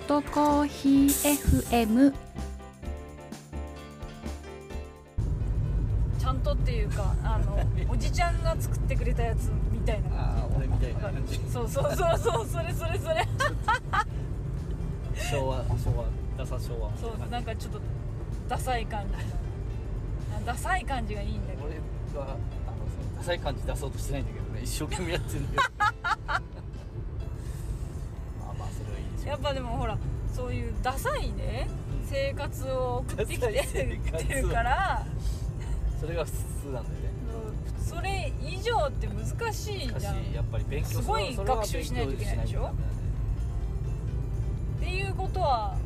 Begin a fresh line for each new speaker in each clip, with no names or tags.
外コーヒー FM
ちゃんとっていうかあの おじちゃんが作ってくれたやつみたいな。
ああ俺みたいな感じ。
そうそうそうそうそれそれそれ。
昭和昭和ダサ昭和。
そう
な
んかちょっとダサい感じ。のダサい感じがいいんだけど。
じ俺はあのダサい感じ出そうとしてないんだけどね一生懸命やってるんだよ
ダサいね。
うん。
生活を送ってきて
ダサい生活
てるから。
それが普通なんだよね。
それ以上って難しいじゃん。っ
やっぱり勉強
すごい
それは
学習しないといけないでしょ？
勉強しないとダメだね。
ていうことはあの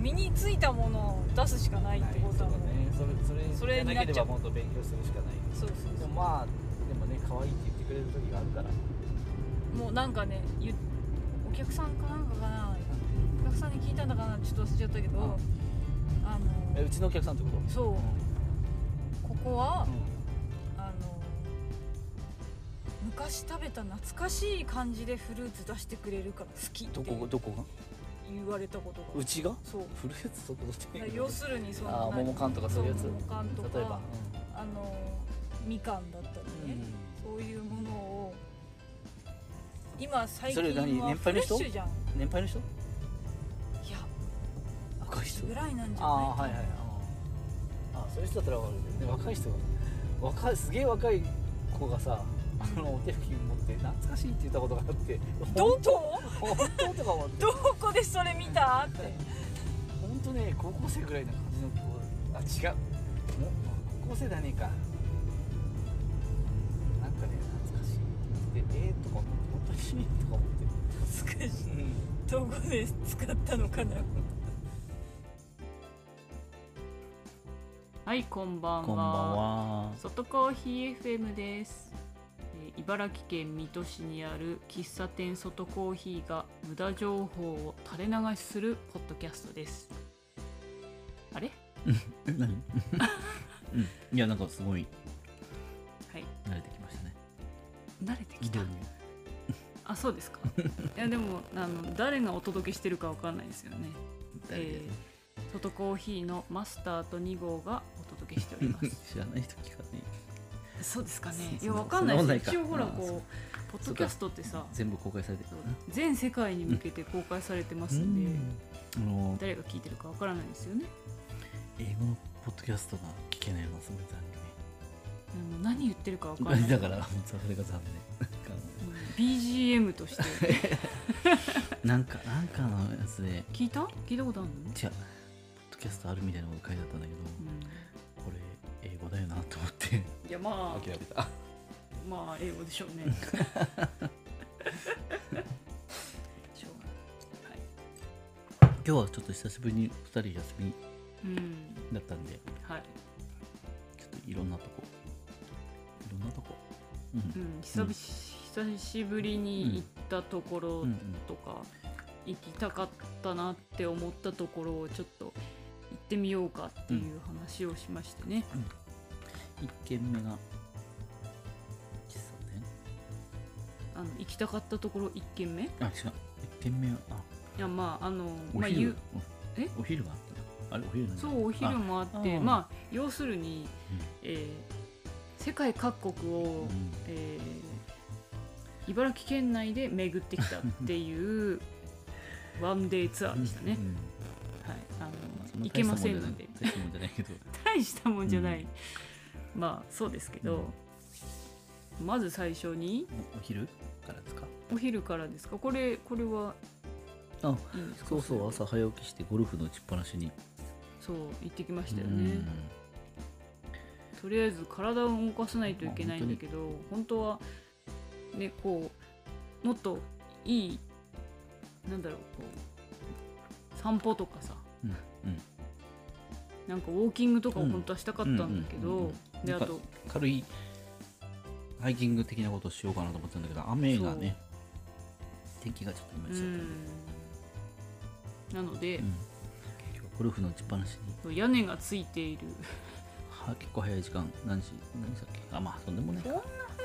身についたものを出すしかないってことはもう
はい。そうだね。それそ
そ
れ
れになっちゃう。
じゃなければもっと勉強するしかない。
そうそう
でもまあでもね可愛いって言ってくれる時があるから。
もうなんかねゆお客さんかなんかかなお客さんに聞いたんだかなちょっと忘れちゃったけど
うん。
あの
えうちのお客さんってこと？
そう。ここは
うん。
あの昔食べた懐かしい感じでフルーツ出してくれるから好きって
どこどこが？
言われたことが。
うちが？
そう。
フルーツ？そこ？どっち
要するにその
あー桃缶とかそういうやつ。
桃缶とか
例えば。
あのみかんだったりね、そういうものを今最近
それ何？
はフ
年配の人
レッシュじゃん。い
年配の人？
や。
若い人？
ぐらいなんじゃない
ああはいはい。ああそういう人だったら分かるけどね。若い人が若いすげえ若い子がさあのお手拭き持って懐かしいって言ったことがあって
ど
本当？
こ
本当とか思って。
どこでそれ見た？って。
本当ね高校生ぐらいな感じの子あ違う。も高校生だねえか。なんかね懐かしい。って言ってえー、とか思って本当にとか思って
難しい
うん
どこで使ったのかなはいこんばんは。
こんばんは。
外コーヒー FM です、えー茨城県水戸市にある喫茶店外コーヒーが無駄情報を垂れ流しするポッドキャストです。あれ？
え何？うん。いやなんかすごい。
はい。
慣れてきましたね。
慣れてきたあそうですか。いやでもあの誰がお届けしてるかわかんないですよね。えー外コーヒーのマスターと2号がお届けしております。
知らない人聞かね
そうですかね。
そ
いやわかんないです一応ほらこうポッドキャストってさ
全部公開されてる
全世界に向けて公開されてますんで、
あの
誰が聞いてるかわからないですよね。
英語のポッドキャストが聞けないのはすごい
あの何言ってるかわから
残
ない。
念 だからそれが残
うん BGM として。
念 なんかなんかのやつで。
聞いた？聞いたことあるの、
違う。ポッドキャストあるみたいなこと書いてあったんだけどこれ英語だよなと思って。
うん、いやまあ。
諦めた。
まあ英語でしょうね。しょうがない、はい、
今日はちょっと久しぶりに2人休み
うん。
だったんで
はい、
ちょっといろんなとこ。いろんなとこ。うん。
うん、久々久しぶりに行ったところ
うんうん
とか、行きたかったなって思ったところをちょっと行ってみようかっていう話をしましてね、
1軒目が
あの行きたかったところ1軒目？い
あ違う。1軒目は？あ
やまああの
お
まあ、ゆえ？
お昼があったなあれ
そうお昼もあって
あ
まあ要するに、えー世界各国を、
うん。
えー茨城県内で巡ってきたっていうワンデーツアーでしたね、
うん
はい。あの行けませんので。
大したもんじゃないけど。
大したもんじゃない、まあそうですけど、まず最初に
おお昼からですか？
お昼からですか？これこれは
あそうそう朝早起きしてゴルフの打ちっぱなしに。
そう行ってきましたよ
う
ね
ん。
とりあえず体を動かさないといけないんだけど本当はねこうもっといいなんだろうこう散歩とかさ。
うんうん。
なんかウォーキングとかを本当はしたかったんだけどであと
軽いハイキング的なことをしようかなと思ったんだけど雨がね天気がちょっといまちだった
なので
うん、ゴルフの打ちっぱなしに。
屋根がついている。
は結構早い時間何時何時だっけ？あまあそんでもないか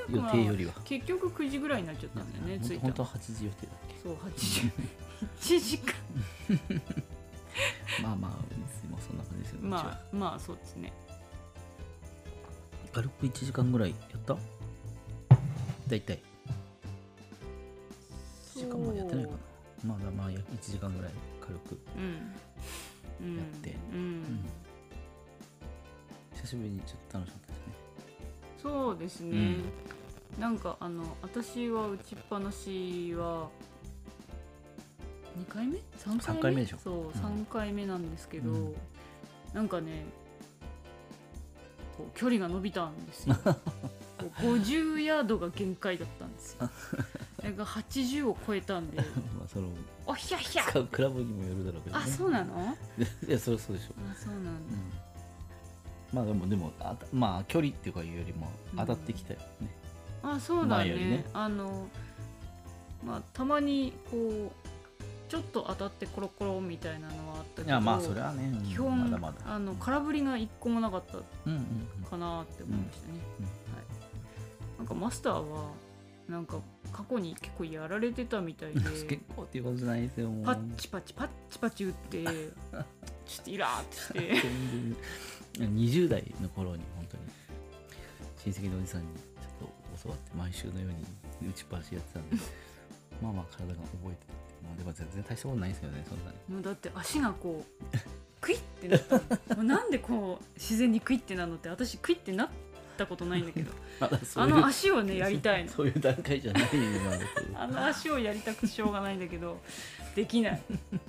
予定よりは。
結局9時ぐらいになっちゃったんだよね着いたの。
本当は8時予定だっけ
そう8時。1時間。
まあまあいつもそんな感じですよね、
まあまあそうですね。
軽く1時間ぐらいやった？大体。1時間までやってないかな。まだまあ1時間ぐらい軽く、やって。
うん。
うん。久しぶりにちょっと楽しかったですね
そうですね、なんかあの私は打ちっぱなしは2回目 ?3 回目？
三回目でしょ。
そう、
ん。
3回目なんですけど、
うん。
なんかねこう距離が伸びたんですよ。こう50ヤードが限界だったんですよ。それが80を超えたんで。
まあその
おひゃひゃ
使うクラブにもよるだろうけど、ね、
あそうなの？
いやそりゃそうでしょ
あそうなんだ、
うんまあでもでもあたまあ距離っていうかいうよりも当たってきたよね、
あそうだね。
ね。
あのまあたまにこうちょっと当たってコロコロみたいなのはあったけど
いやまあそれはね、うん
基本
まだまだ。
あの空振りが一個もなかった
うんうんうん。
かなって思いましたね、
うん
はい、なんかマスターはなんか過去に結構やられてたみたいで
結構っていうことじゃないですよ
パッチパチパッチパチ打って ちょっとイラーってして
20代の頃に本当に親戚のおじさんにちょっと教わって毎週のように打ちっぱなしやってたんで まあまあ体が覚えてたまあでも全然大したことないですよねそんなに
もうだって足がこうクイッてなったの。もうなんでこう自然にクイッてなるのって私クイッてなったことないんだけど。あの足をねやりたいの。
そういう段階じゃない
あの足をやりたくてしょうがないんだけどできない。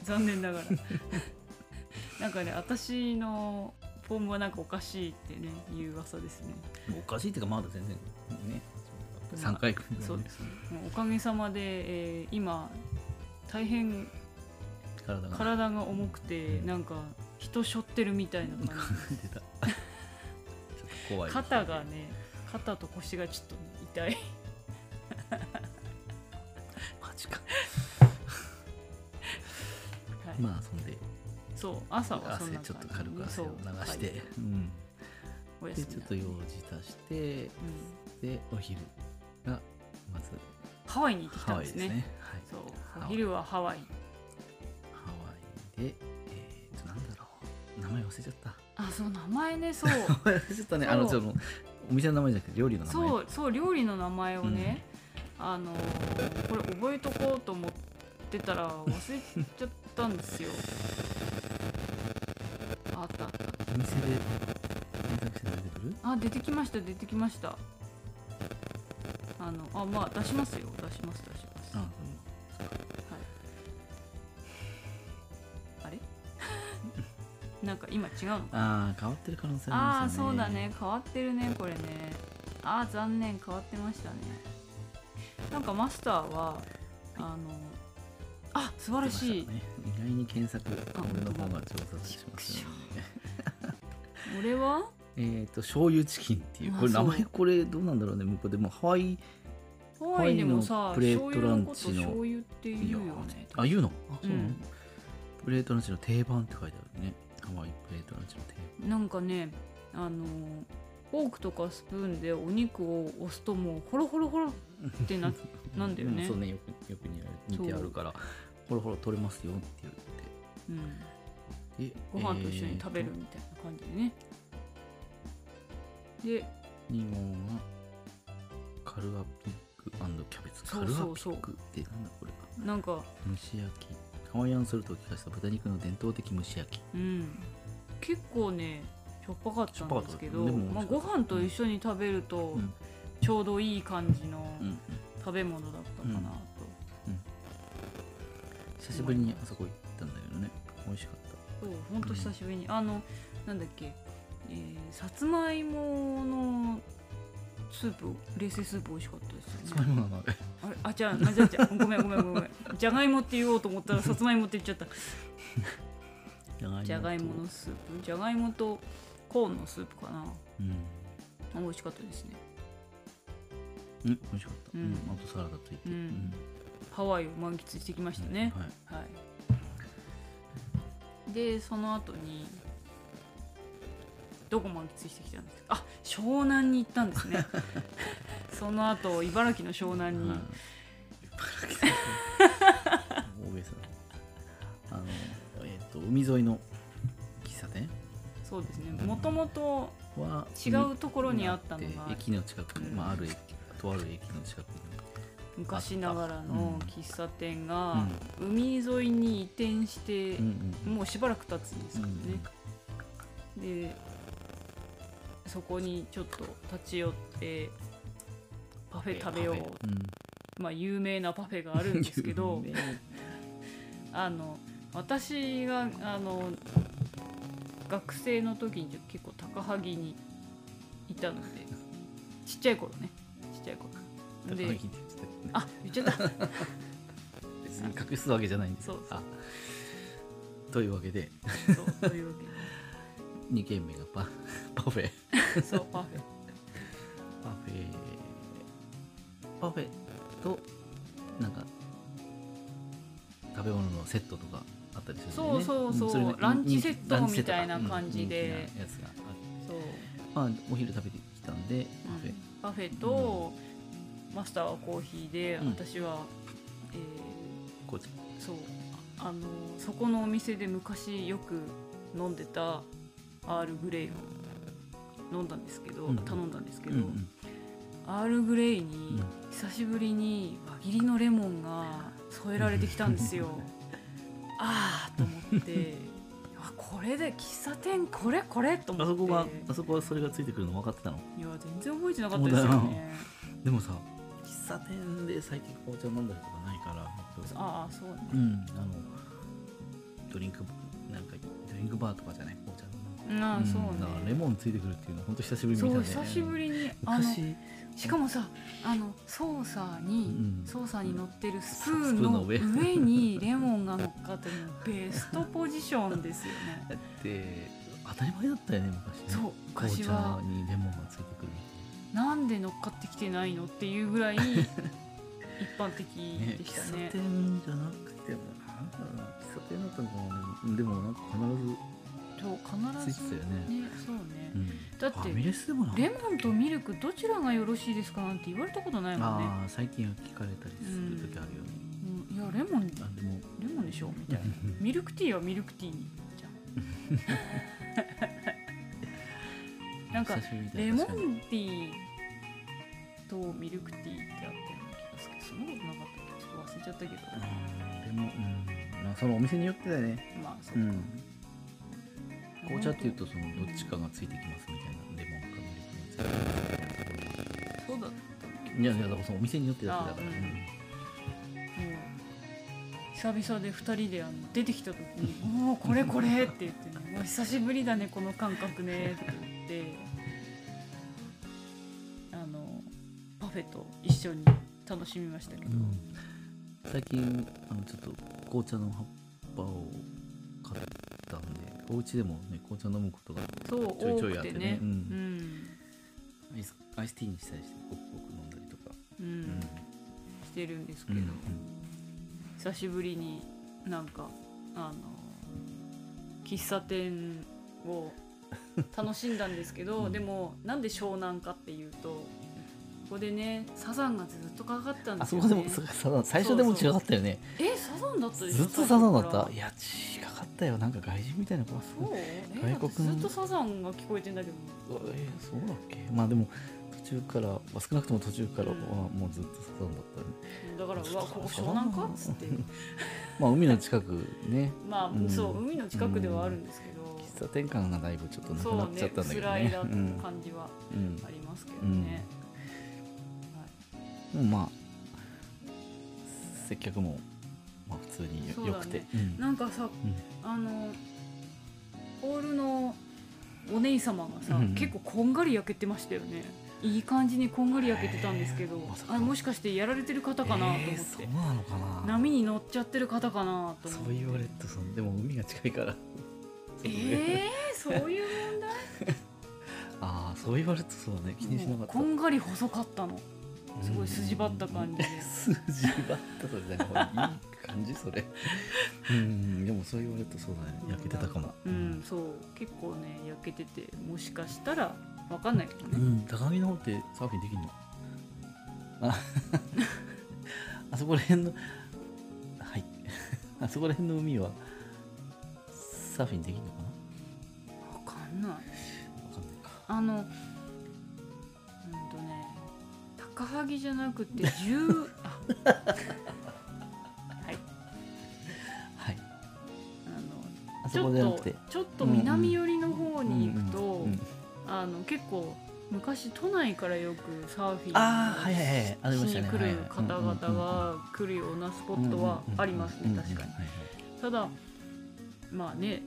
残念ながら。なんかね私のフォームはなんかおかしいってねいう噂ですね。
おかしいっていうかまだ全然ね
まあ
3回
そうです。ねもうおかげさまで、えー今大変
体が。
体が重くてなんか人背負ってるみたいな感じ。
出た。ちょっと怖い
肩がね肩と腰がちょっと痛い。
マジか。
はい。
まあそんで
そう朝はそんな感じ。
汗ちょっと軽く汗を流して、
はい。
うん。
お
でちょっと用事足して
うん。
でお昼がまず
ハワイに行ってきたんでね。
ね。はい。
そう。お昼はハワイ。
ハワイでえー、となんだろう。名前忘れちゃった。
あそう名前ねそう。
ちゃったね。あのそのお店の名前じゃなくて料理の名前。
そうそう料理の名前をね、あのーこれ覚えとこうと思ってたら忘れちゃったんですよ
お店で検索して出てくる？
あ出てきました出てきました。あのあまあ出しますよ。出します出します。
あ
はい。あれ？なんか今違うのかな？
あー変わってる可能性
ああ
ありますよね。
そうだね。変わってるねこれね。ああ残念。変わってましたね。なんかマスターはあのあ素晴らしい。
ね。意外に検索
あ
俺の方が上手しますよね
俺は？
えっと醤油チキンっていう
あ
これ名前これどうなんだろうね向こうでもハワイ
ハワイでもさ
プレートランチの。
醤油って言うよね。
あ言うの？あそうなの、
うん
プレートランチの定番って書いてあるね。ハワイプレートランチの定番。
なんかねあのフォークとかスプーンでお肉を押すともうホロホロホロってな なんだよね。
うそうね。よくよく似似てあるからほろほろ取れますよって言って。
うん、
で
ご飯と一緒に食べるみたいな感じでね、で
2号がカルアピッグキャベツ。カルアピッグってなんだこれは。
なんか
蒸し焼き。ハワイアンソルトを効かせた豚肉の伝統的蒸し焼き。
うん。結構ねしょっぱかったんですけどまあ、ご飯と一緒に食べると、
うん。
ちょうどいい感じの
うん。うん。
食べ物だったかなと、
久しぶりにあそこ行ったんだけどね。美味しかった
そうほんと久しぶりに、あのなんだっけ、えーさつまいものスープ冷製スープ美味しかったですよね。
いうものが
あれ？あじゃ違えちゃうごめんごめんごめんごめん。じゃがいもって言おうと思ったらさつまいもって言っちゃった。じゃがいものスープ。じゃがいもとコーンのスープかな。
うん。
あ美味しかったですね。
うん美味しかった、
う
うんんあとサラダついて、
うん。ハワイを満喫してきましたね、
はい。
はい。で、その後に、どこ満喫してきたんですか？あ、湘南に行ったんですね。その後茨城の湘南に、
はい。茨城大げさなあのえっ、と海沿いの喫茶店？
そうですね。もともと
は
違うところにあったのが。
海駅の近くに、
うん
まあ、ある駅とある駅の近くに
昔ながらの喫茶店が
う
海沿いに移転してもうしばらく経つんですけどね、でそこにちょっと立ち寄ってパフェ食べよう。まあ有名なパフェがあるんですけど あの私があの学生の時に結構高萩にいたのでちっちゃい頃ね。ちっちゃい頃。であ言っちゃった。
別に隠すわけじゃないんです
そうそう。
あというわけで。
そうというわ
2 軒目がパ パフェ。
けでそうパフェ。
パフェ。パフェとなんか食べ物のセットとかあったりするよね。
そうそうそう。ん
れが
ランチセット
ランチセットか。
みたいな感じで。
うん人気なやつがあって。
そう。
まあお昼食べてきたんでパフェ、
パフェと、マスターはコーヒーで、
うん。
私は、え
こっち。
ーそう。あのそこのお店で昔よく飲んでたアールグレイを飲んだんですけど、
うん。
頼んだんですけど、
うんうん。
アールグレイに
うん。
久しぶりに輪切りのレモンが添えられてきたんですよ。ああと思って あこれで喫茶店これこれと思って。
あそこがあそこはそれがついてくるの分かってたの？
いや全然覚えてなかったですよね。
でもさ喫茶店で最近紅茶飲んだりとかないから
ああそうね。
うんあのドリンクなんかドリンクバーとかじゃない紅茶の
ああそう
だからレ
ね
モンついてくるっていうのは本当久しぶりに見たね。
そう久しぶりにあの
昔。
しかもさあのソーサー
う
に、
ん。
ソーサーに乗ってるスプ
ーン
の
の上。
上にレモンが乗っかってベストポジションですよね。
だって当たり前だったよね昔ね。
そう
紅
昔は。
茶にレモンがついてくる
なんで乗っかってきてないのっていうぐらい一般的
ね
でした
喫茶
ね
店じゃなくてもなんだろうな喫茶店だったのかな。でもなんか
そう
必ず
必ず
ついてたよね
ねそうね。
うん。
だって
レ
モンとミルクどちらがよろしいですかなんて言われたことないもんね。
最近は聞かれたりする時あるよね、
うん。いやレモン
あでも。
レモンでしょみたいな。ミルクティーはミルクティーじゃん なんかレモンティーとミルクティーってあったような気がする。けどそんなことなかったちょっと忘れちゃったけど。
うんでもうんまあそのお店によってだよね。
まあそうう、
ん。紅茶っていうとそのどっちかがついてきますみたいなレモンかミルクがついてくる
そうだったっ
いやいやだからそのお店によってだけだから。
あうん。久々で2人であの出てきた時に「おおこれこれ」って言ってね「もう久しぶりだねこの感覚ね」って言ってフェと一緒に楽しみましたけど、
最近あのちょっと紅茶の葉っぱを買ったんでお家でもね紅茶飲むことがちょいちょい
多
やってね。
ね
う
うん。ん、
アイスアイスティーにしたりしてごくごく飲んだりとか、
うん
うん。
してるんですけど、
うん。
久しぶりになんかあの喫茶店を楽しんだんですけど、
うん。
でもなんで湘南かっていうとここでねサザンがずっとかかったんで
あ
すよ、ね、
そこでもそサザン最初でも違かったよね。
えサザンだった？でしょ
ずっとサザンだっ
最初から
た。いや違かったよ。なんか外人みたいな子
そう？え
外国の。
ずっとサザンが聞こえてんだけど。
えーそうだっけ？まあでも途中から、まあ、少なくとも途中からは
うん。
もうずっとサザンだったね、
だからう
そう
わここ湘南か？っつって。
まあ海の近くね。
まあ、
うん。
そう海の近くではあるんですけど、
喫茶店感がだいぶちょっとなく
そう
なっちゃ
ね
ったんだけど
薄らいだ
ねうん
感じは
うん。
ありますけどね、
まあ接客もまあ普通によくて、うん。
なんかさ、
うん。
あのホールのお姉様がさ、
うん
結構こんがり焼けてましたよね。いい感じにこんがり焼けてたんですけど、あもしかしてやられてる方かなと思って、
えーそうなのかな。
波に乗っちゃってる方かなと思って。
そう言われるとでも海が近いから。
えー、そういう問題？
ああそう言われるとそうだね。気にしなかった。
こんがり細かったのすごい筋張った感じで。
筋張ったそれいい感じそれ。うんでもそう言われるとそうだね。焼けてたかも。
うんそう結構ね焼けててもしかしたらわかんないけどね、
うん高木の方ってサーフィンできんの？あ そこら辺のはい。あそこら辺の海はサーフィンできるのかな？
わかんない。
わかんないか。
あの高萩じゃなくて10あはい。
はい。
あのちょっとちょっと南寄りの方に行くと、
うんうんうん
あの結構昔都内からよくサーフィン
はいはいはいありま
しに来る方々が来るようなスポットはありますね確かにただまあね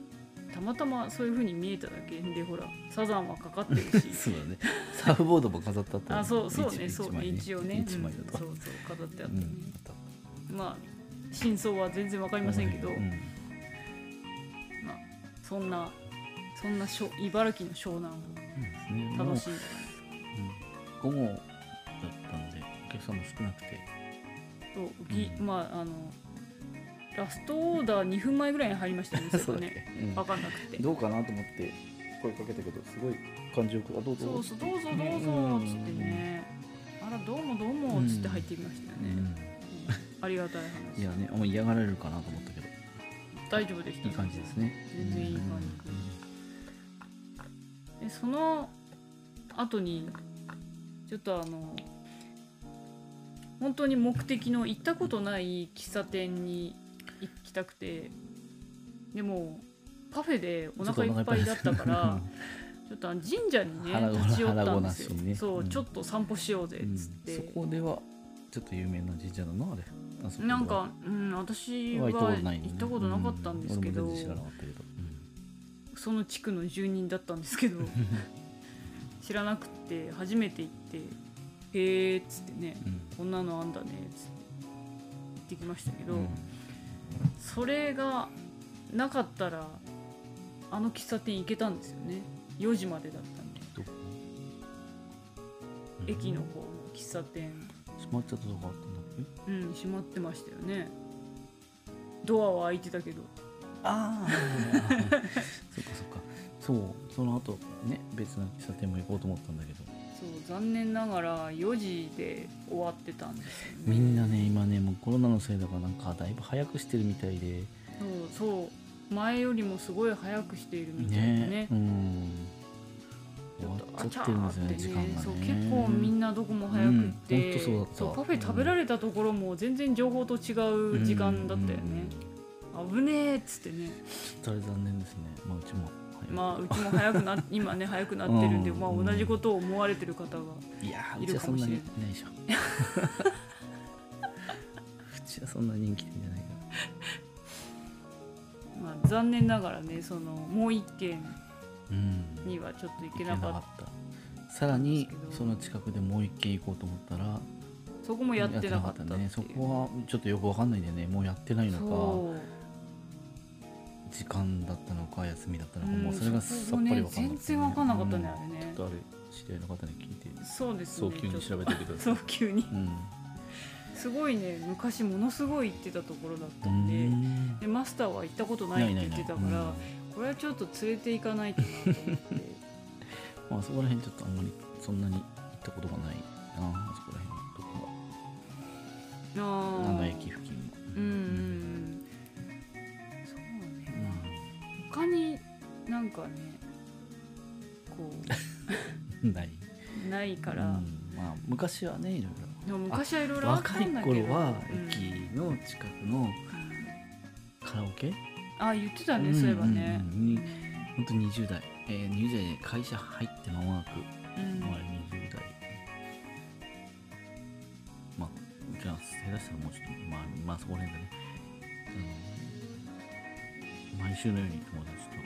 たまたまそういう風に見えただけでほらサザンはかかってるし。
そうだね。サーフボードも飾ってあった
あそうそうね。
一
そうね。
枚
一応ね、
一枚だと
うん。そうそう飾ってあってね、
うん。
まあ真相は全然わかりませんけど、
うん。
まあそんなそんなしょ茨城の湘南を
うん。
楽しんで
午後だったんでお客さんも少なくて。
そうまああのラストオーダー2分前ぐらいに入りましたねそ
そう
ね
ね、うん。
分かんなくて。
どうかなと思って声かけたけどすごい感じよくあどうぞ。
そうそうどうぞどうぞっつってね、あらどうもどうもっつって入ってきましたよね、
うん。
うん。ありがたい話。
いやねあんま嫌がられるかなと思ったけど。
大丈夫でした
いい感じですね。
全然いい感じでその後にちょっとあの本当に目的の行ったことない喫茶店に行きたくて。でもパフェでお腹いっぱい。だったからちょっと神社にね立ち寄ったんですよ、そう、
うん。
ちょっと散歩しようぜ
うん。
っつって、
そこではちょっと有名な神社なのあれ？
なんか、うん、私は
は行ったことな
かったんですけど、その地区の住人だったんですけど 知らなくて初めて行って「へえ」っつってね
うん「
こんなのあんだね」っつって行ってきましたけど、
うん
それがなかったらあの喫茶店行けたんですよね。4時までだったんで。駅の方の喫茶店。
閉まっちゃったとこあったんだっけ？
うん閉まってましたよね。ドアは開いてたけど。
ああ そっかそっか。そうその後ね別の喫茶店も行こうと思ったんだけど
そう残念ながら4時で終わってたんですよね。
みんなね今ねもうコロナのせいだからなんかだいぶ早くしてるみたいで。
そうそう前よりもすごい早くしているみたいでね。
ねうん。終わっちゃってるんですよね時間がね。
そう結構みんなどこも早くって、
うんそうだった。
パフェ食べられたところも全然情報と違う時間だったよね、危ねえっつってね。
ちょっとあれ残念ですね。まあうちも
まあうちも早くな 今ね早くなってるんで、
うん。
まあ、同じことを思われてる方が
いやーう
い
ちはそんなにいないでしょ。うちはそんな人気店じゃないか
まあ、残念ながらねそのもう一軒
らうん。
にはちょっと行け
行
なかっ
った。さらにその近くでもう一軒行こうと思ったら
たそこもやってなかった
ね。そこはちょっとよくわかんないんでね。もうやってないのか時間だったのか休みだったのか、
うん。
もうそれがさっぱりわかんなかった、
全然わかんなかったね、
うん
あれね。
ちょっとあれ知り合いの方に聞いて
そうですね。
早急に調べてくださ
そ
い。う
急に。
うん。
すごいね昔ものすごい行ってたところだった
うん
で
ん。
でマスターは行ったことないって言ってたからこれはちょっと連れて行かないとなと思って。
まあそこら辺ちょっとあんまりそんなに行ったことがないなあそこら辺。のとこ
ああ
が長駅付近。
うんなんかねこ
うん ない。
うないから、
うんまあ昔はねいろい
でも昔はいろい
ろ若い頃は
うん
駅の近くの
うん。
カラオケ？
あ言ってたね、そういえばね。
うんうん。うんに本当に20代、えー、20代で会社入って間もなく
うん。
まあ、20代まあじゃあ下手したらもうちょっとまあまあそこら辺だね。うん。毎週のように友達と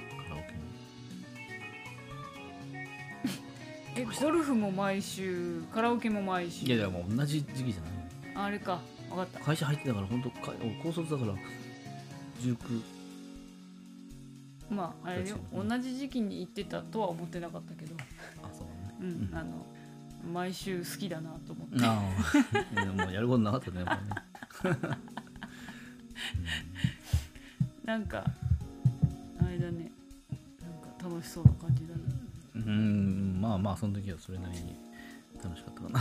えゴルフも毎週カラオケも毎週？
いやいやもう同じ時期じゃない。
あれか。分かった。
会社入ってたから本当か高卒だから19
まああれよ。
うん
同じ時期に行ってたとは思ってなかったけど。
あそうね。
うん、
うん。
あの毎週好きだなと思って。
ああ。もうやることなかったねね。
なんかあれだね。なんか楽しそうな感じだね
うんうんまあまあその時はそれなりに楽しかったかな。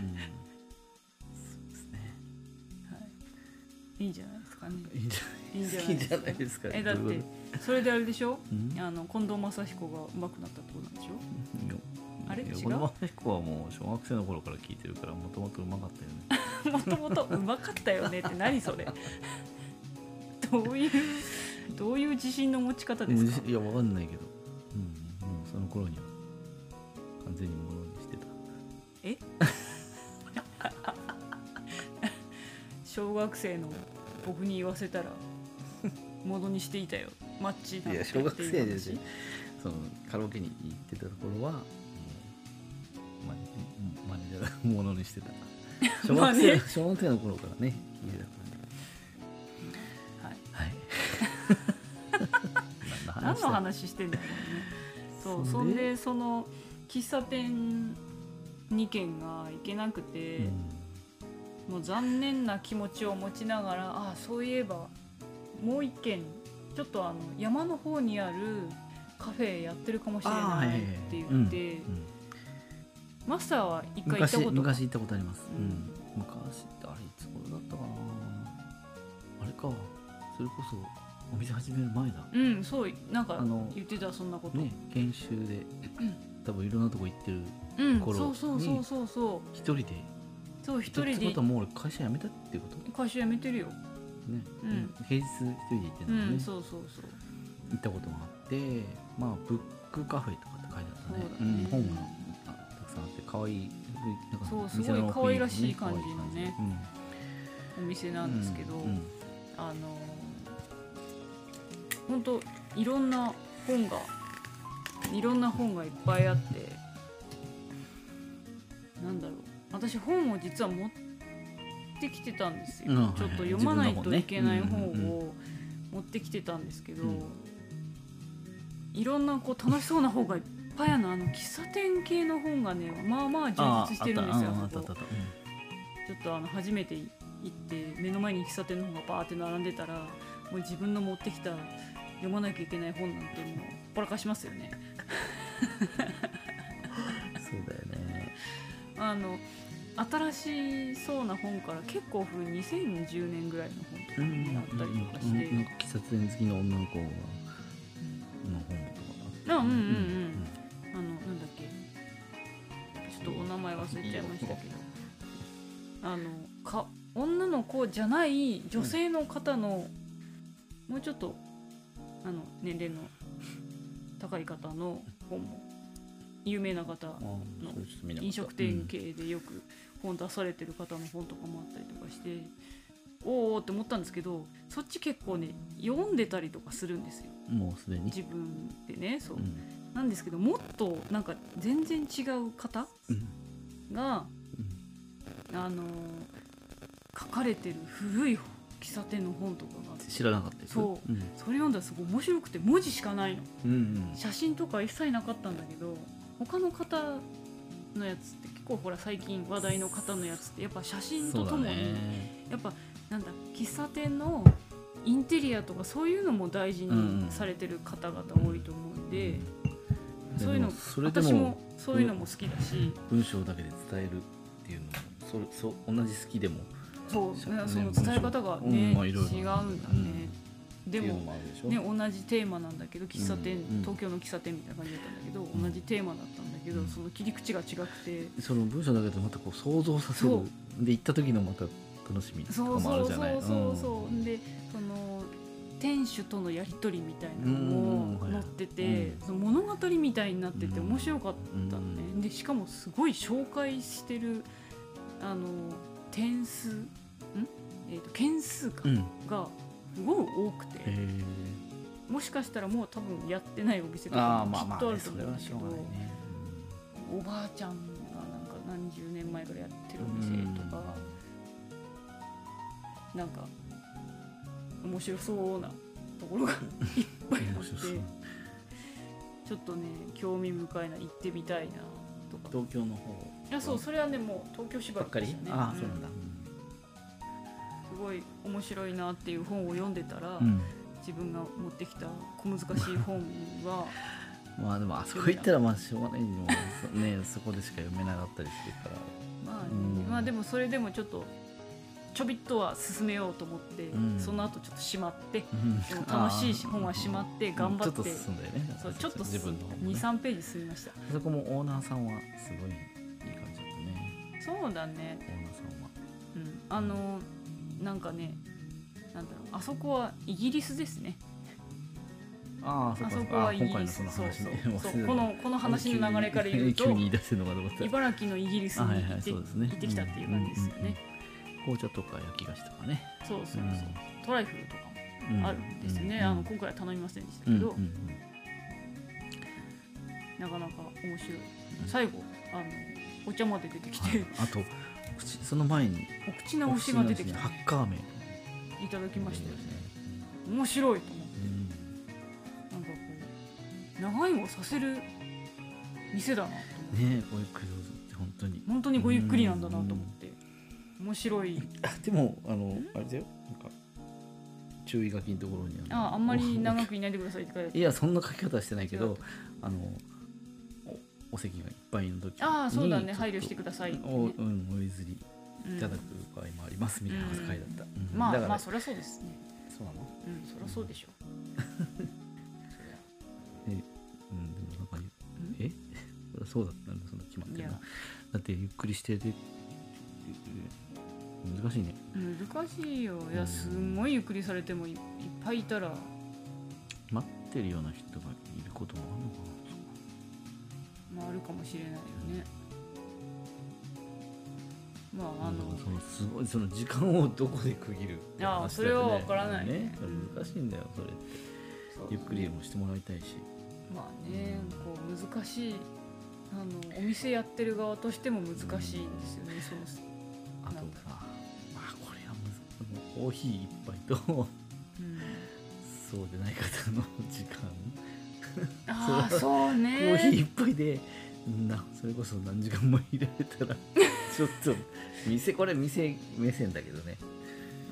うん。そうですね。
い。いんじゃないですかね。
いいんじ
ゃ
ゃ
ない
いいんじゃないですか
えだってそれであれでしょ？
とうん？
あの近藤正彦が上手くなったってことなんでしょ？あれ？違う
いやこのまま彦はもう小学生の頃から聞いてるからもともとうまかったよね。
もともとうまかったよねって何それ？どういう？どういう自信の持ち方ですか？
いやわかんないけど。うんもうその頃には。完全にものにしてた。
え？小学生の僕に言わせたらものにしていたよ。マッチ
いや小学生でしそのカラオケに行ってたところはもうマネージャーがものにしてた。小学生小学生の頃からね聞いてた
何の話してんだろうねそうそ
そんで
その喫茶店2軒が行けなくて、もう残念な気持ちを持ちながらあそういえばもう1軒ちょっとあの山の方にあるカフェやってるかもしれないいっ
はいはい
て言って、
うん。
マスターは一回行った
昔
こと
昔行ったことあります、
うん
うん。昔ってあれいつ頃だったかな。あれか。それこそお店始める前だ。
うんそうなんか
あの
言ってたそんなこと、
ね研修で多分いろんなとこ行ってる
うん
頃
そうそうそうそうそう。
一人で。
そう一人
って
で
ことはもう俺会社辞めたってこと？
会社辞めてるよ。
ね、
うん。
平日一人で行って
う
たのね、
んそうそうそう。
行ったことがあってまあブックカフェとかって書いてあったね。
そうだね。
ん、本があたくさんあって可愛いなんか
そうす
店の
ごい可愛らしい感じのね
可愛い感
お店
じ
なんですけど、
うんうん。
あの本当いろんな本がいろんな本がいっぱいあってなんだろう。私本を実は持ってきてたんですよ、
うん。はい
ちょっと読まないといけない本を持ってきてたんですけど、
うん
いろんなこう楽しそうな本がいっぱいあるのあの喫茶店系の本がねまあまあ充
あ
実してるんですよちょっとあの初めて行って目の前に喫茶店の本がバーって並んでたらもう自分の持ってきた読まなきゃいけない本なんてもうほっぽらかしますよね。
うんそうだよね。
あの新しそうな本から結構古い2010年ぐらいの本とかになったりとかして、
うんなんか喫茶店好きの女の子の本とか。
あうんうんうんあのなんだっけ。ちょっとお名前忘れちゃいましたけど。あのか女の子じゃない女性の方の、もうちょっとあの年齢の高い方の本も有名な方
あーそれちょっと見なかった。
飲食店系でよく本出されてる方の本とかもあったりとかして、おーおーって思ったんですけどそっち結構ね読んでたりとかするんですよ。
うんもうすでに？
自分でねそう、
うん。
なんですけどもっとなんか全然違う方
うん。
が、あのー書かれてる古い喫茶店の本とかが
知らなかったよ
そう。
うん。
それ読んだらすごい面白くて文字しかないの。
うんうん。
写真とか一切なかったんだけど他の方のやつって結構ほら最近話題の方のやつってやっぱ写真とともに、
ね。
やっぱなんだ喫茶店のインテリアとかそういうのも大事にされてる方々多いと思うんで、そういうの私も
も
そういうのも好きだし、
文章だけで伝えるっていうのもそれそう同じ好きでも
そうその伝え方が
うん
ね、違うんだね、でもね同じテーマなんだけど喫茶店、東京の喫茶店みたいな感じだったんだけど、
ん。
同じテーマだったんだけど、
うん。
その切り口が違くて。
その文章だけどまたこう想像させる。
そ
で行った時のまた楽しみと
そ
かもあ
うそうそう
るじゃない
そう。そう、でその店主とのやり取りみたいなのも載ってて、
うん。
その物語みたいになってて
うん。
面白かったのね、でしかもすごい紹介してるあの点数ん、えー、と件数か、
うん、うん
がすごい多くて、
へ
もしかしたらもう多分やってないお店と
あ
か
あまあまあ、
もきっとあると思うんだけど、
しょうがないね。
おばあちゃんがなんか何十年前からやってるお店とか、なんか面白そうなところがいっぱいあって。ちょっとね興味深いな行ってみたいなとか。
東京の方
いやそうそれはねもう東京縛
ばっかり？
りでしたね
ああそうなんだ
すごい面白いなっていう本を読んでたら、
うん、
自分が持ってきた小難しい本は
まあでもあそこ行ったらまあしょうがないにもそね。そこでしか読めなかったりするから。
まあ、
うん。
まあでもそれでもちょっとちょびっとは進めようと思って、
うん。
その後ちょっとしまって
うん。
楽しいし本はしまって頑張って
ちょっと進んだよね。
そうちょっと
自分の方もね
23ページ進みました。
あそこもオーナーさんはすごいいい感じだったね。
そうだね。
オーナーさんは。
うん。あのなんかねなんだろうあそこはイギリスですね。
ああそ
こはイギリス。そ このこの話の流れから言うと 茨城のイギリスに行って,、行ってきたっていう感じですよね、
紅茶とか焼き菓子とかね。
そうそうそう、
う。ん。
トライフルとかもあるんですよね、
うん
あの今回は頼みませんでしたけど、なかなか面白い。最後あのお茶まで出てきて、
あと口その前に
お口直しが出てきて
ハッカー名
いただきましたよね。面白いと思って。
うん。
なんかこう長いをさせる店だなと思って、
ねえごゆっくりどうぞって本当に。
本当にごゆっくりなんだなと思って。面白い。
あでもあのあれだよ。なんか注意書きのところにの
ああんまり長くいないでくださいって書いてあ
いやそんな書き方はしてないけ
違
どあのおお席がいっぱいの時に
ああそうだね。配慮してください
おうんお譲り
うん。
いただく場合もありますみたいな書いだった、うん。
まあ
だから
まあそりゃそうですね。
そうなの？
うんそりゃそうでしょ
う。ん。でもなんかえ？そりゃそうだったんだそんな決まってるの。
いや。
だってゆっくりしてて難しいね。
難しいよ。いやすんごいゆっくりされてもいいっぱいいたら。
待ってるような人か
もしれないよね。まああの
そのすごいその時間をどこで区切るね。
あそれは分からないね。
ね難しいんだよそれって。ゆっくりもしてもらいたいし。
まあねこう難しいあのお店やってる側としても難しいんですよねその
あとさまあこれはむずコーヒー一杯と。
うん。
そうでない方の時間。
ああそう
コーヒー
ね
一杯でなそれこそ何時間もいられたら ちょっと店これ店目線だけどね。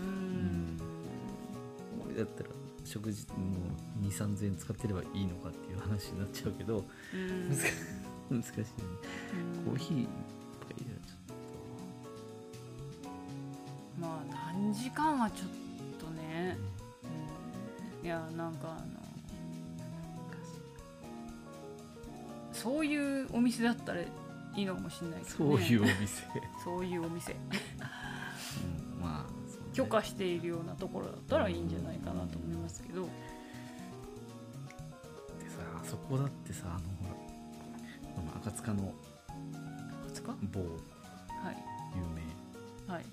うん。
俺だったら食事もう2 3 0円使ってればいいのかっていう話になっちゃうけど
うん。
難しい。ね
うん。
コーヒー
まあ何時間はちょっとね、うん、いやなんかあのそういうお店だったらいいのかもしれないけ
と
ど、ね、
そういうお店、
そういうお店。
うん、まあね。
許可しているようなところだったらいいんじゃないかなと思いますけど、
でさあそこだってさあのほらこの赤塚の
ですか
某。
はい。
有名。
はい。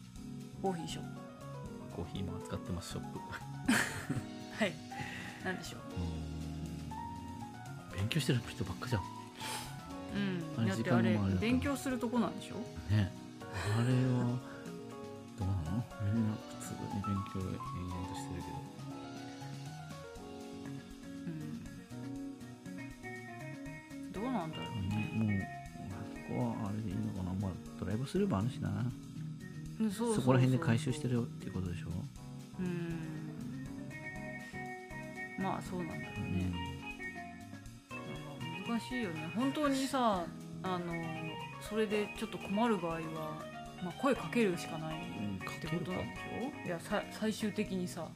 コーヒーショップ。
コーヒーも扱ってますショップ。
はい。なんでしょ
うん。勉強してる人ばっかじゃん
ううんだってあれ。勉強するとこなんでしょ？
ね。あれはどうなの？みんな普通に勉強延々としてるけど。
うん。どうなんだろう。ね、
もうそこはあれでいいのかな。まあドライブスルーもあるしな。
うんそ
こら辺で回収してるよっていうことでしょ？
うん。まあそうなんだろう
う
ね、難しいよね。本当にさあのそれでちょっと困る場合は、まあ、声かけるしかない
うん
ってこと。なんでしょいやさ最終的にさ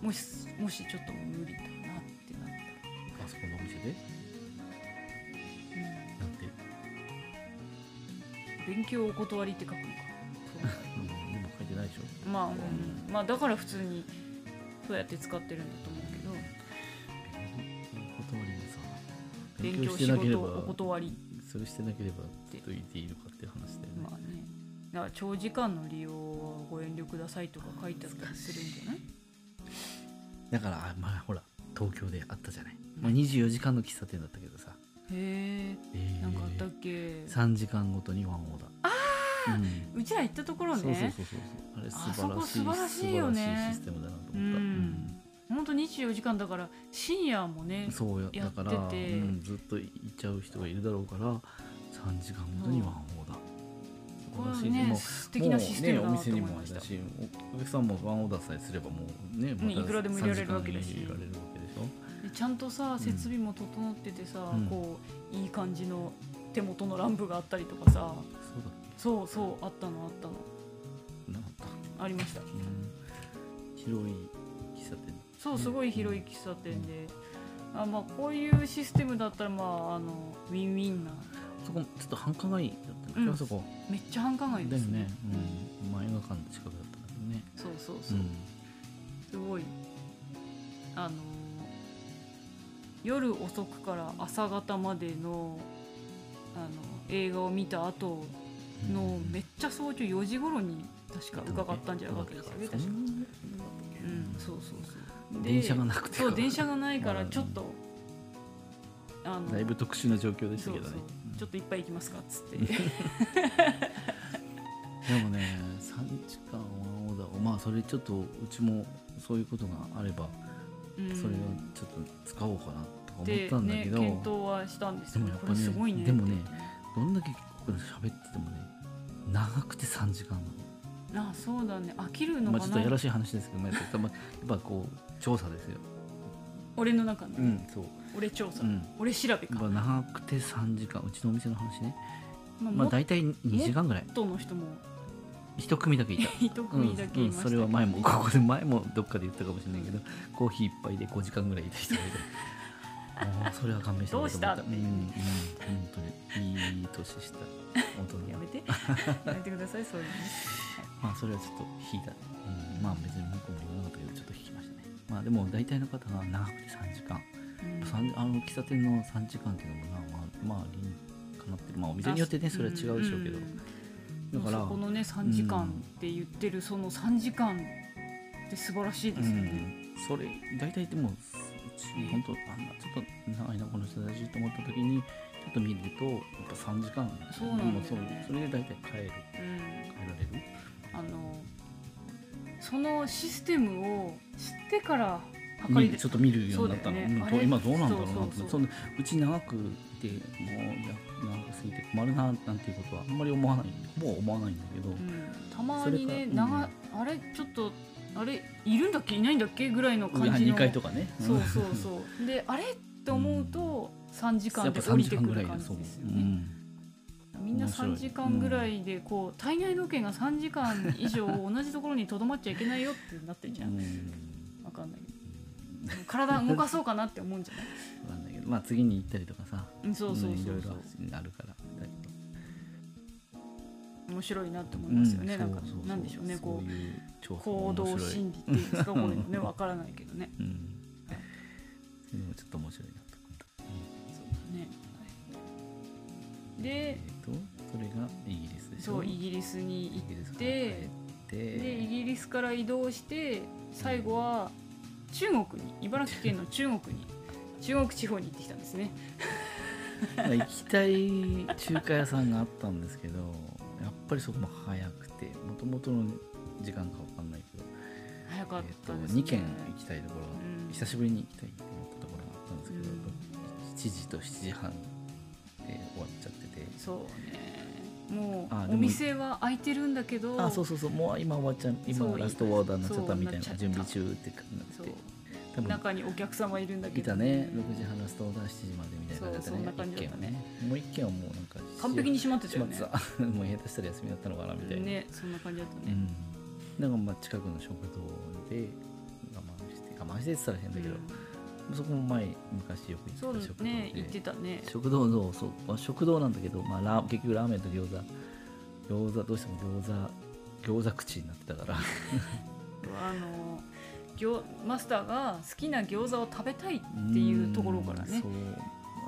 もしもしちょっと無理だなってなった
あそこのお店で？
ら、
なんて？
うん、勉強お断りって書くのか。
で も書いてないでしょ。
まあ、うん、まあだから普通にそうやって使ってるんだと思う勉強仕事
なければ
お断り
それしてなければずっといていいのかっていう話だよね、
まあね。だから長時間の利用はご遠慮くださいとか書いてあったりするんじゃない？
だからあまあほら東京であったじゃない、まあ、24時間の喫茶店だったけどさ、
へ
え。ー。
えなんかあったっけ
？3時間ごとにワンオーダー。ああ、うん。
うちら行ったところね。
そうそうそうそうあれ素晴らしい
あそこ素晴らしいよね。
システムだなと思った、
うんほんと24時間だから深夜もね
うんそうや
やってて。
だから、うん、ずっと行っちゃう人がいるだろうから3時間ごとにワンオーダー。
これ
素晴らしいもう
ね素敵なシステムだなと
もうね、お店に
思いました。
もあれだしお客さんもワンオーダーさえすればもうねまた
いくらでも入れられるわけだし。
3時間入れられるわけでしょ？
ででちゃんとさ設備も整っててさ、
うん。
こういい感じの手元のランプがあったりとかさ。
そう
そうそうあったのあったの。
けなかった。
ありました。
うん。広い
そうすごい広い喫茶店で、あまあこういうシステムだったらまああのウィンウィンな。
そこちょっと繁華街だった
うん。
そこ。
めっちゃ繁華街ですね。
ね、うん、まあ映画館の近くだったんだけどね。
そうそうそう、すごい。あの夜遅くから朝方までのあの映画を見た後
うん。
のめっちゃ早朝4時頃に確か伺ったんじゃなかったですかね確か
そんな
うん。そうそうそう。で
電車がなくて。
そう電車がないから
うん
ちょっとあの
だいぶ特殊な状況でしたけどね。
ちょっといっぱい行きますかっつって。
でもね3時間はオーダーまあそれちょっとうちもそういうことがあれば
うん。
それをちょっと使おうかなとか思っ
で
たんだけど、
ね検討はしたんです
でもやっぱね
れすごいね
でもねどんだけここで喋っててもね長くて3時間なの。
あそうだね。飽きるの
まあ
かな、
ちょっとやらしい話ですけど、やっぱこう調査ですよ。
俺の中の、
うんそう。
俺調査、
うん。
俺調べか、
まあ長くて3時間うちのお店の話ね。
まあ、
まあ
もっ
大体2時間ぐらい。
との人も。
一組だけいた。
一組だけいましたけど、
うんうんそれは前もここで前もどっかで言ったかもしれないけどコーヒー一杯で5時間ぐらいいた人がいて。ああそれは勘弁して
どうした？
うんうん本当にいい年した。大 人
やめて。やめてくださいそういうの。ね
まあそれはちょっと引いた、うん、まあ別に向こまあでも大体の方が長くて3時間、
うん。
三あの喫茶店の3時間っていうのもなまあまあ理にかなってる。まあお店によってねそれは違うでしょうけど、
ん
だから
そこのね3時間って言ってるその3時間って素晴らしいですよね、
うん、それ大体でもうち本当あんなちょっと長いなこの人たちと思った時にちょっと見るとやっぱ3時間。
そうなんね。
それで大体帰る。
うん。
帰られる。
あのそのシステムを知ってから測り
ちょっと見るようになったの、
ね。
今どうなんだろうなって
そう
ち長くいてもういや長すぎて困るななんていうことはあんまり思わないもう思わないんだけど、
うん。たまにね
それか
長あれ？ちょっとあれ？いるんだっけ？いないんだっけぐらいの感じの。
2階とかね。
そうそうそう。であれ？って思うと3時間
やっぱ3
で降りてくる感じ
だそう
ですよね。
うん
みんな
面白い。
3時間ぐらいでこう体内時計が3時間以上同じところにとどまっちゃいけないよってなってるじゃん。
うん。
わかんないけど。体動かそうかなって思うんじゃない？
わかんないけど。まあ次に行ったりとかさ。
うんそうそうそう
いろいろ
そう
あるからだけど
面白いなって思いますよね、
うん
なんかなんでしょうね。こ
そう
行動心理っていうんですか？こういうのねわからないけどね。
うん。そういうのもちょっと面白いな
で
えっとそれがイギリスでしょ？
そうイギリスに行ってでイギリスから移動して最後は中国に茨城県の 中国に中国地方に行ってきたんですね。
まあ行きたい中華屋さんがあったんですけどやっぱりそこも早くてもともとの時間かわかんないけど、
早かっ
たと
ですね、
2軒行きたいところが、
うん。
久しぶりに行きたいって思ったところがあったんですけど、
うん。
7時と7時半で終わっちゃってて
そうね。もうお店は開いてるんだけど
あそうそうそう。もう今終わっちゃ今ラストオーダーになっちゃったみたいな。準備中ってな
そう
って。多分。
中にお客様いるんだけど。
いたね。6時半ラストオーダー7時までみたいな感じだ
ったね。
軒はね。もう一軒はもうなんか
完璧に閉まってたよね。
閉まってた。もう下手したら休みだったのかなみたいな、
ねそんな感じだったね、
うん。なんかまあ近くの食堂で我慢して我慢してって言ったら変だけど、そこも前昔よく行ってた食堂で。
ね言ってたね。
食堂のそう、まあ、食堂なんだけど、まあ、ラー結局ラーメンと餃子。餃子どうしても餃子餃子口になってたから。
あの餃マスターが好きな餃子を食べたいっていうところからね。
うんそう、ま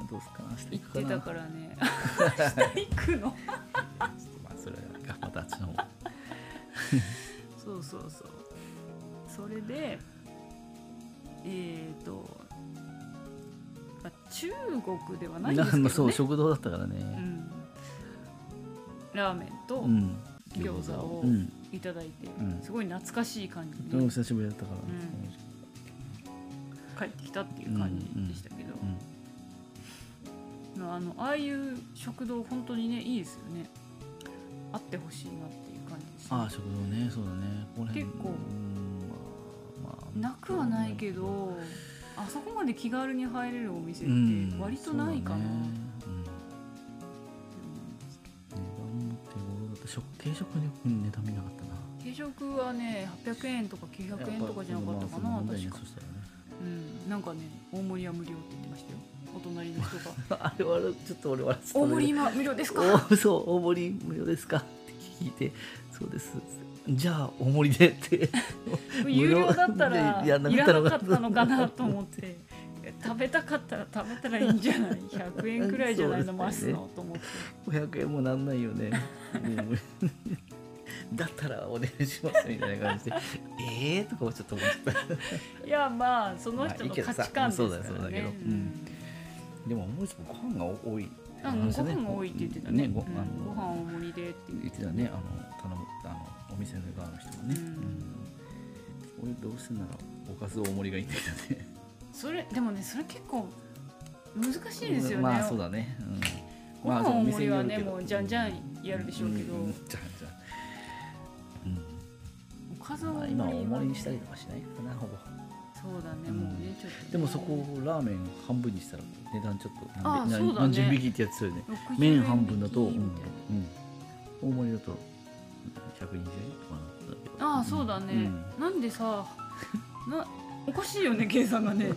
あ、どうすかな。明日
言ってたからね。明日行くの？
まあそれはまたあっちの方。
そうそうそう。それでえっ、と、まあ、中国ではないんですけどね。
そう食堂だったからね。
うん、ラーメンと
うん。
餃子を
うん。
いただいて、
うん。
すごい懐かしい感じ
で。久しぶりだったから、
帰ってきたっていう感じでしたけど、
うん。
あのああいう食堂本当にねいいですよね。あってほしいなっていう感じです、ね、
ああ食堂ね。そうだね。
結構。
うん。まあまあ。
なくはないけどあそこまで気軽に入れるお店っ
うん。
て割とないかな、
そうん軽食に値段見なかったな。
定食はね800円とか900円とかじゃなかったかな確か。
ね
うん。なんかね大盛りは無料って言ってましたよ。お隣の人が。
あれはちょっと俺笑ってた
大
んだけど。
盛り今無料ですか？
おそう大盛り無料ですか？って聞いて。そうですじゃあ大盛りでって。
有料だったら
い
らなかったのかなと思って。食べたかったら食べたらいいんじゃない？100円くらいじゃないの増すのと思って。
500円もなんないよね。もうだったらお願いしますみたいな感じで。ええー、とかもちょっと思って
いやまあその人の価値観ですからね、
そうだよそうだけど。うん。たでも思いつくご飯が多い。
うん、ご飯が多いって言ってたね。
ご,、
うん。
あの
ご飯大盛りでって言って
言ってたね。あの頼むあのお店の側の人がね、
うん。
俺どうせならおかず大盛りがいいんだけどね。
それでもねそれ結構難しいですよね。
まあそうだね、うん、
ご飯大盛りはね、もうじゃんじゃんやるでしょうけど、
じゃんじゃん。
おかず大盛り
今大盛りにしたりとかしないかなほぼ。
そうだね、
うん。
もうねちょっとね、
でもそこラーメン半分にしたら値段ちょっと
あ
何で
そうだね。
匹ってやつよね。
60
麺半分だと、うん。うん、大盛りだと120円とか。な
ああそうだね、
うん。
なんでさなおかしいよね計算がね。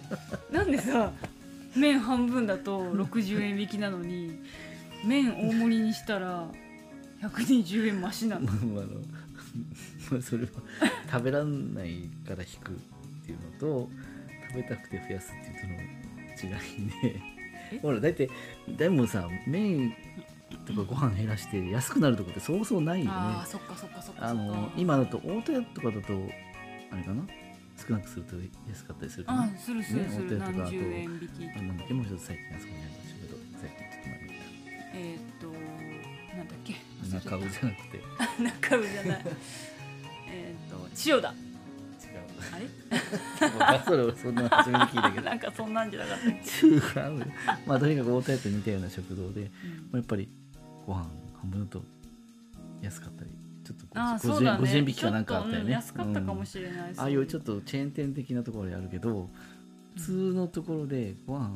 なんでさ麺半分だと60円引きなのに麺大盛りにしたら120円増しなの？
まああの まあそれは食べらんないから引くっていうのと食べたくて増やすっていうのの違いで。
え？
ほら大体でもさ麺とかご飯減らして安くなるとこってそうそうないよね。
ああそっかそっかそっか
あの今だと大戸屋とかだとあれかな？少なくすると安かったりするかな？
あするするする、
ね大戸屋とかあとあなんだっけもう一つ最近あそこにありましたけど最近ちょっと前に見
えーっとなんだっけ？
た。中尾じゃなくて。
中尾じゃない。えーっと千代田あれ？
それ俺そんな初めて聞いたけど。
なんかそんなんじゃなかったっけ、
まあとにかく大戸屋と似たような食堂で
うん。
まあやっぱりご飯半分だと安かったりちょっと
ああ
50
そうだね。
50円引きかなんかあったよね。
ちょっとうん安かったかもしれない、
うんああいうちょっとチェーン店的なところであるけど普通のところでご飯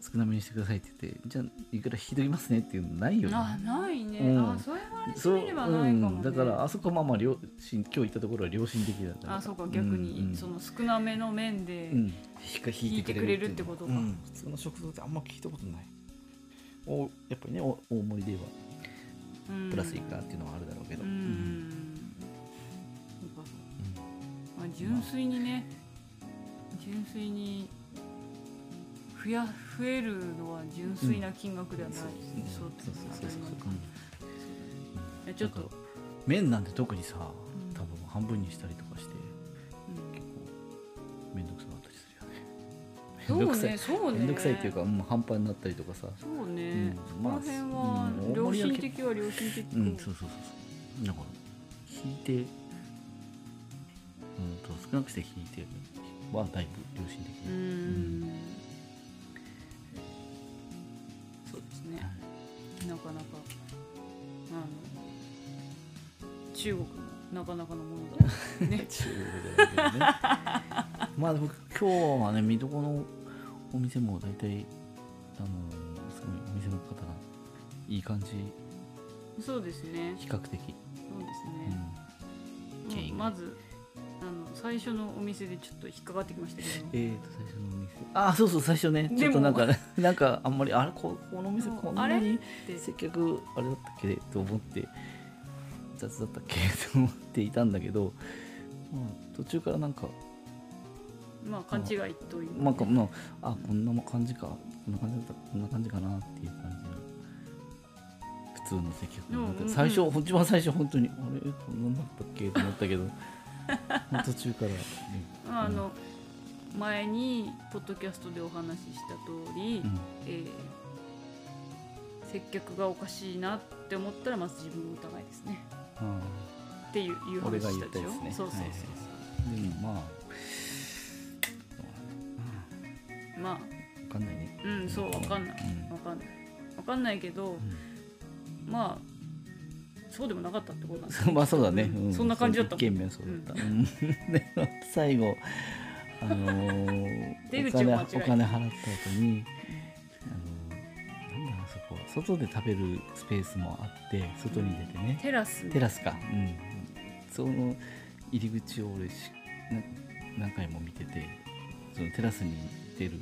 少なめにしてくださいって言ってじゃあいくら引き取りますねっていうのないよね。
あないね、
うん。
あそう言われて
そう
みればないかも、ね。
うん、だからあそこはまあまあ良心今日行ったところは良心的だった
あそうか逆に、
うんうん。
その少なめの麺で、
引
いてくれるってことか。
うん。普通の食堂ってあんま聞いたことないおやっぱりねお大盛りでは
うん。
プラスいくらっていうのはあるだろうけど、
う
うん。
うかそうか。まあ、純粋にね純粋に増や増えるのは純粋な金額ではない、
そう
そう
そうそうそうそう
ちょっと
麺なん。て特にさ
ん
多分半分にしたりとかしてる
そう
よねめんどくさい。
ねそうね。
めんどくさいっていうか、うん、半端になったりとかさ。
そうね、
うん
その辺は
うん
良心的は良心的。
うんそうそうそうだから引いてうんと少なくして引いてはだいぶ良心的
う
な、
ん。そうですね。なかなかあの中国もなかなかのものだね。
中国だけどね。まあでも今日はね見どころのお店も大体あのすごいお店の方がいい感じ。
そうですね。
比較的、
そうです
うん。
ね、
経緯が。
まずあの最初のお店でちょっと引っかかってきましたけど。
えーと最初のお店。あそうそう最初ね。ちょっとなんか なんかあんまりあれここのお店こんなに接客あれだったっけ？と思って雑だったっけ？と思っていたんだけど、まあ、途中からなんか
まあ勘違いという
なんかまああこんな感じか。こんな感じだった。こんな感じかなっていう感じの。普通の接客になって。
うんうんうん。
最初、一番最初本当にあれ？こんなんだったっけ？と思ったけど。途中から、ね、
あの、前にポッドキャストでお話しした通り、
うん。
えー接客がおかしいなって思ったらまず自分の疑いですね。
あ
っていういう話したでしょ？
ね。
そうそうそう
はいあでもまあ
まあ
分かんないね。
うんそうわかんない。
うん。
わかんない。わかんないけど、まあそうでもなかったってことなんです
まあそうだね、うん。
そんな感じだった。
一軒目はそうだった、うん。で最後あのー
出
お金お金払った後にあのーなんだろうそこ外で食べるスペースもあって外に出てね、
テラス。
テラスか。うん。その入り口を俺しな何回も見ててそのテラスに出る。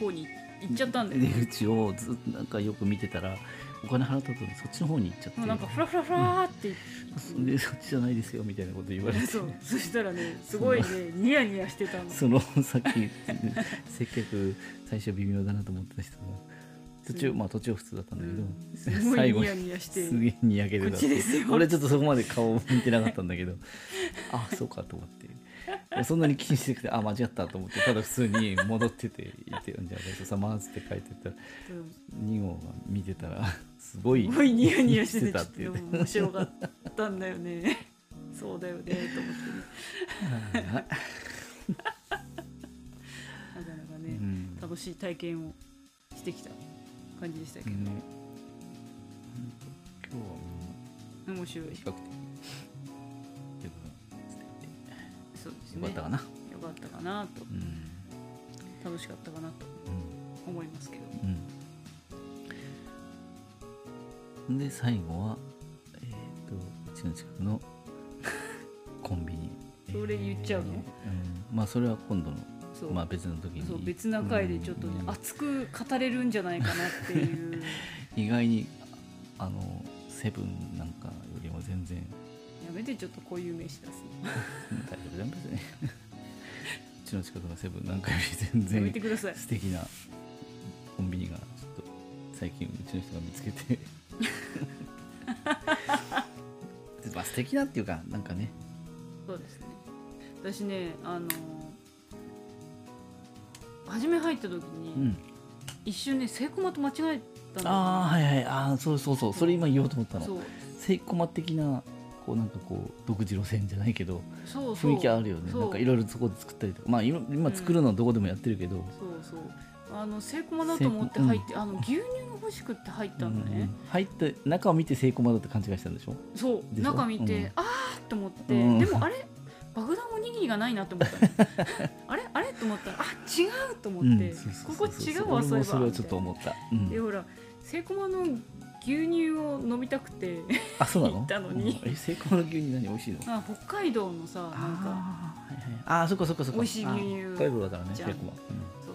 方に行っちゃったんだよ
出
ね
口をずっとなんかよく見てたらお金払った後にそっちの方に行っちゃって。
もうなんかフラフラフラーって
でそっちじゃないですよみたいなこと言われて。
そうそしたらねすごいねニヤニヤしてたの。
その さっき接客最初微妙だなと思ってた人が途中まあ途中は普通だったんだけど、
うんすごい
最後
ニヤニヤして。
すげえにやけてた
こっちですよ。
俺ちょっとそこまで顔見てなかったんだけど。あそうかと思ってそんなに気にしてなくてあ間違ったと思ってただ普通に戻ってて「いてじゃあごちそうさま」っつって書いてたら
うん
2号が見てたらすごい
すごいニヤニヤして
たっていう。ね
面白かったんだよね。そうだよねと思ってね。なかなか
う
ね
ん。
楽しい体験をしてきた感じでしたけど、
ね。今日はも
面白い。う
比較的
ですね。
よかったかな、
よかったかなと。
うん
楽しかったかなと思いますけど。
うん。で最後はえっ、とうちの近くの コンビニ。
それ言っちゃうの？
うん、まあそれは今度のまあ別の時に。
そう別な回でちょっとね、
うん。
熱く語れるんじゃないかなっていう。
意外にあのセブンなんかよりも全然
やめてちょっとこういう名詞出す
うん 大丈夫だよ別にうちの近くのセブンなんかより全
のやめ
然
てください。
素敵なコンビニがちょっと最近うちの人が見つけて。まあ素敵なっていうかなんかね。
そうですね。私ねあの初め入った時に、
うん。
一瞬ねセイコマと間違えたんだよね
ああはいはい。ああそうそうそう。それ今言おうと思ったの。
そう。
セイコマ的なこうなんかこう独自路線じゃないけど雰囲気あるよね。なんかいろいろそこで作ったりとか。まあ今今作るのはどこでもやってるけど、
そうそう。あのセイコマだと思って入って、あの牛乳が欲しくって入ったのね、
うん入って中を見てセイコマだって勘違いしたんでしょ？
そう。中見て、
うん。
あーと思って、
うん。
でもあれ？爆弾おにぎりがないなと思った。の あれ？あれ？と思ったらあ違うと思って、ここ違うわそういえば。
それはちょっと思った、うん。
でほらセイコマの牛乳を飲みたくて
あそうなの？
行ったのに。
うん。えセイの牛乳何？美味しいの？
あ北海道のさなんか
あーはいはい。あーそっかそっかそっか。
美味しい牛乳。
北海道だからねセイコマ、
そう。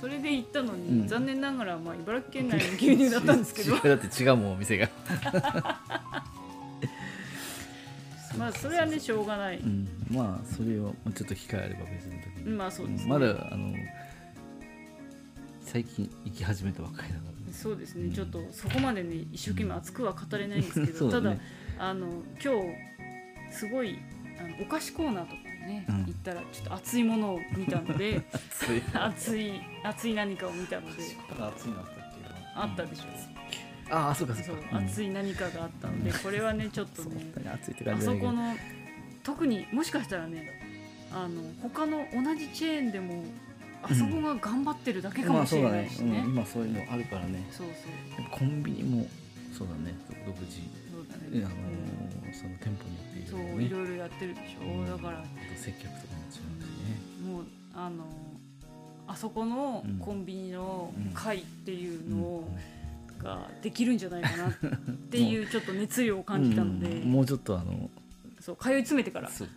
それで行ったのに、
うん。
残念ながら、まあ、茨城県内の牛乳だったんですけど。
だって違うもんお店が。
まあそれはねしょうがない、
うん、まあそれをもうちょっと機会あれば別の時に、
まあそうですね。
まだあの最近行き始めたばっかりだからね
そうですね、
うん。
ちょっとそこまでね一生懸命熱くは語れないんですけど、
そうだね。
ただあの今日すごいあのお菓子コーナーとかね、
うん。
行ったらちょっと熱いものを見たので
暑い。
熱い熱い何かを見たので
暑いのあったっけ
あったでしょ、
ああそうかそう
そう熱い何かがあったのでこれはねちょっと
そう
ね
だね暑いって
あそこの特にもしかしたらねあの他の同じチェーンでもあそこが頑張ってるだけかもしれないしね,、
まあそうだね、うん、今そういうのあるからね。
そうそう。
コンビニもそうだね。独自
そうだ
あの
ね、
ーその店舗によってい
そう
ろいろね。
いろいろやってるでしょ、
うん
だから。
接客とかも違うしね。
もうあのあそこの
うん
コンビニの
うん
会っていうの
うん。
をができるんじゃないかなっていうちょっと熱量を感じたので、
うんもうちょっとあの
そう通い詰めてから。
そう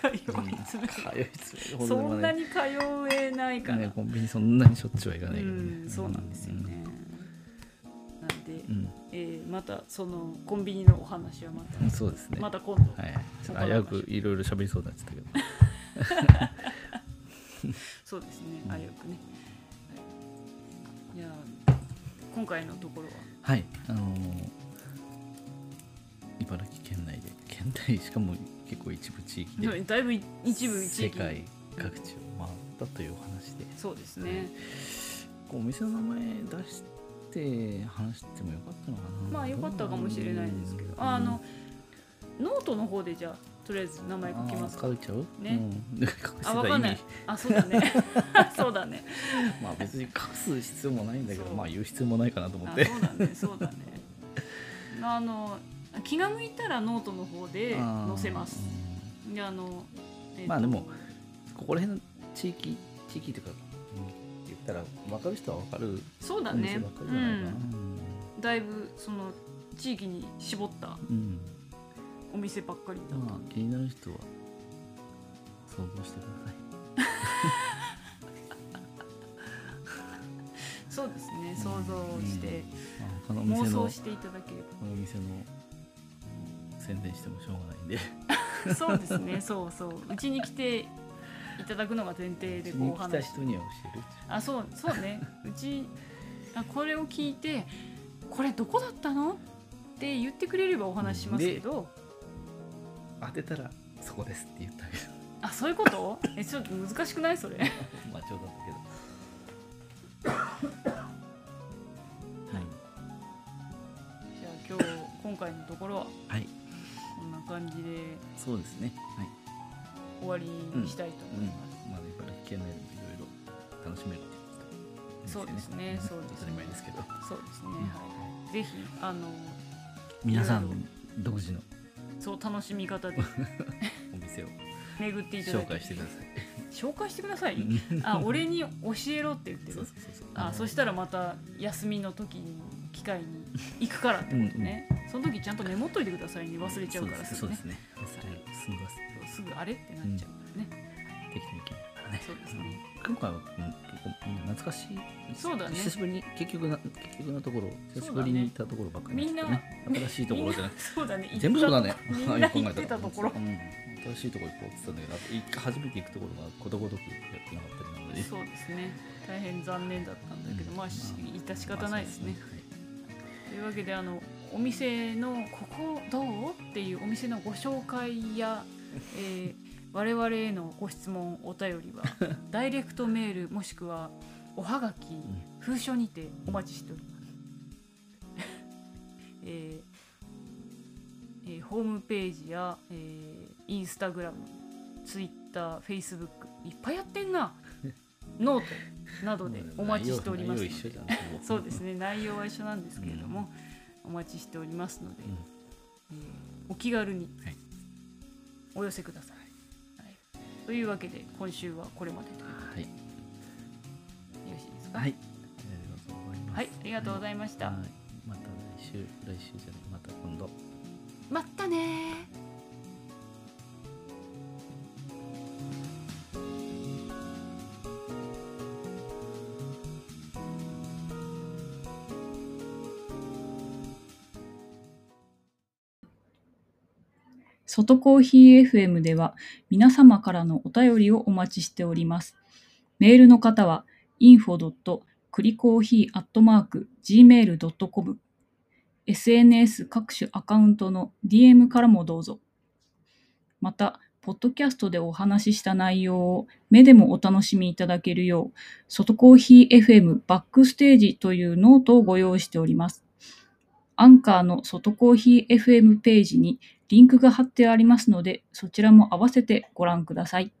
通い詰めて。
通い詰め
そんな
に
に通えないから、
ねコンビニそんなにしょっちゅうはいかな
う
いけどね
んそうなんですよね、なんで、
うん、
えーまたそのコンビニのお話はまた、
うんそうですね。
また今度、
はい。ちょっと危うくいろいろ喋りそうになっちゃったけど。
そうですね。あよくね、はい、いや今回のところは？
はい。あのー茨城県内で県内しかも結構一部地域で
だいぶ一部地域。
世界各地を回ったというお話で。
そうですね。
お店の名前出して話してもよかったのかな。
まあ良かったかもしれないですけど。
うん。
ああのノートの方でじゃあとりあえず名前書きますか。
書いちゃう？
ね。
うん、隠してた
あ わかんない。
意味
あそうだね。そうだね。
まあ別に隠す必要もないんだけどまあ言う必要もないかなと思
あ
って。
そうだね。そうだね。あの気が向いたらノートの方で載せます。であの、えーと
まあでもここら辺の地域地域というか、うん、言ったら分かる人は分かる
そうだね。
お店ばっかりじゃないかな、
うん、だいぶその地域に絞った
うん。
お店ばっかりだった。
まあ気になる人は想像してください。
そうですね。想像して、
まあ他のお
妄想していただけれ
このお店の宣伝してもしょうがないんで。
ば そうですね。そうそう。うちに来ていただくのが前提でこう
人には教える
あそうそうね。うちあこれを聞いてこれどこだったの？って言ってくれればお話ししますけど。
当てたらそこですって言ってあげる。
あそういうこと？えちょっと難しくないそれ？
まあ冗談だけど。はい。
じゃあ今日今回のところは？
はい。
こんな感じで
そうですね。はい。
終わりにしたいと思います、
まあ茨城県内でもいろいろ楽しめるって
そうですね。そうですね。
当たり前ですけど。
そうですね、はい、ぜひあの
皆さん独自の。
そう楽しみ方で。
お店を。
巡っていただ
紹
け
介してください。
紹介してください？あ俺に教えろって言ってる？
そうそうそうそう。
あそしたらまた休みの時に機会に行くからってことね、その時ちゃんとメモっといてくださいね。忘れちゃうから。す。ぐね。
そうですね。忘れるすぐ
あれってなっちゃうからね、
適当に決めるからね。
そうですね。
今回は、うん、結構うん懐かしい
そうだね。
久しぶりに結局な結局のところ久しぶりに行ったところばっかり
みんな
ね新しいところじゃなくて
そうだね。
全部そうだね。
み 行ってたところ。
うん、新しいところ行こうって言ったんだけど一回初めて行くところがことごとくやってなかったりなので。
そうですね。大変残念だったんだけど、まあし致し方ないですね、
まあ
というわけであのお店のここどう？っていうお店のご紹介や、えー我々へのご質問お便りは ダイレクトメールもしくはおはがき、封書にてお待ちしております、えーえーホームページや、えーインスタグラムツイッターフェイスブックいっぱいやってんなノートなどでお待ちしておりますそうですね。内容は一緒なんですけれども、お待ちしておりますので、お気軽に
はい。
お寄せください、はい、というわけで今週はこれまでというこ
はい。
とでよろしいですか？
はい。あ
はい。ありがとうございました、
はい。また来週来週じゃない。また今度。
まったね外コーヒー FM では皆様からのお便りをお待ちしております。メールの方は info.cricoffee.gmail.com SNS 各種アカウントの DM からもどうぞ。また、ポッドキャストでお話しした内容を目でもお楽しみいただけるよう、外コーヒー FM バックステージというノートをご用意しております。アンカーの外コーヒー FM ページにリンクが貼ってありますので、そちらも合わせてご覧ください。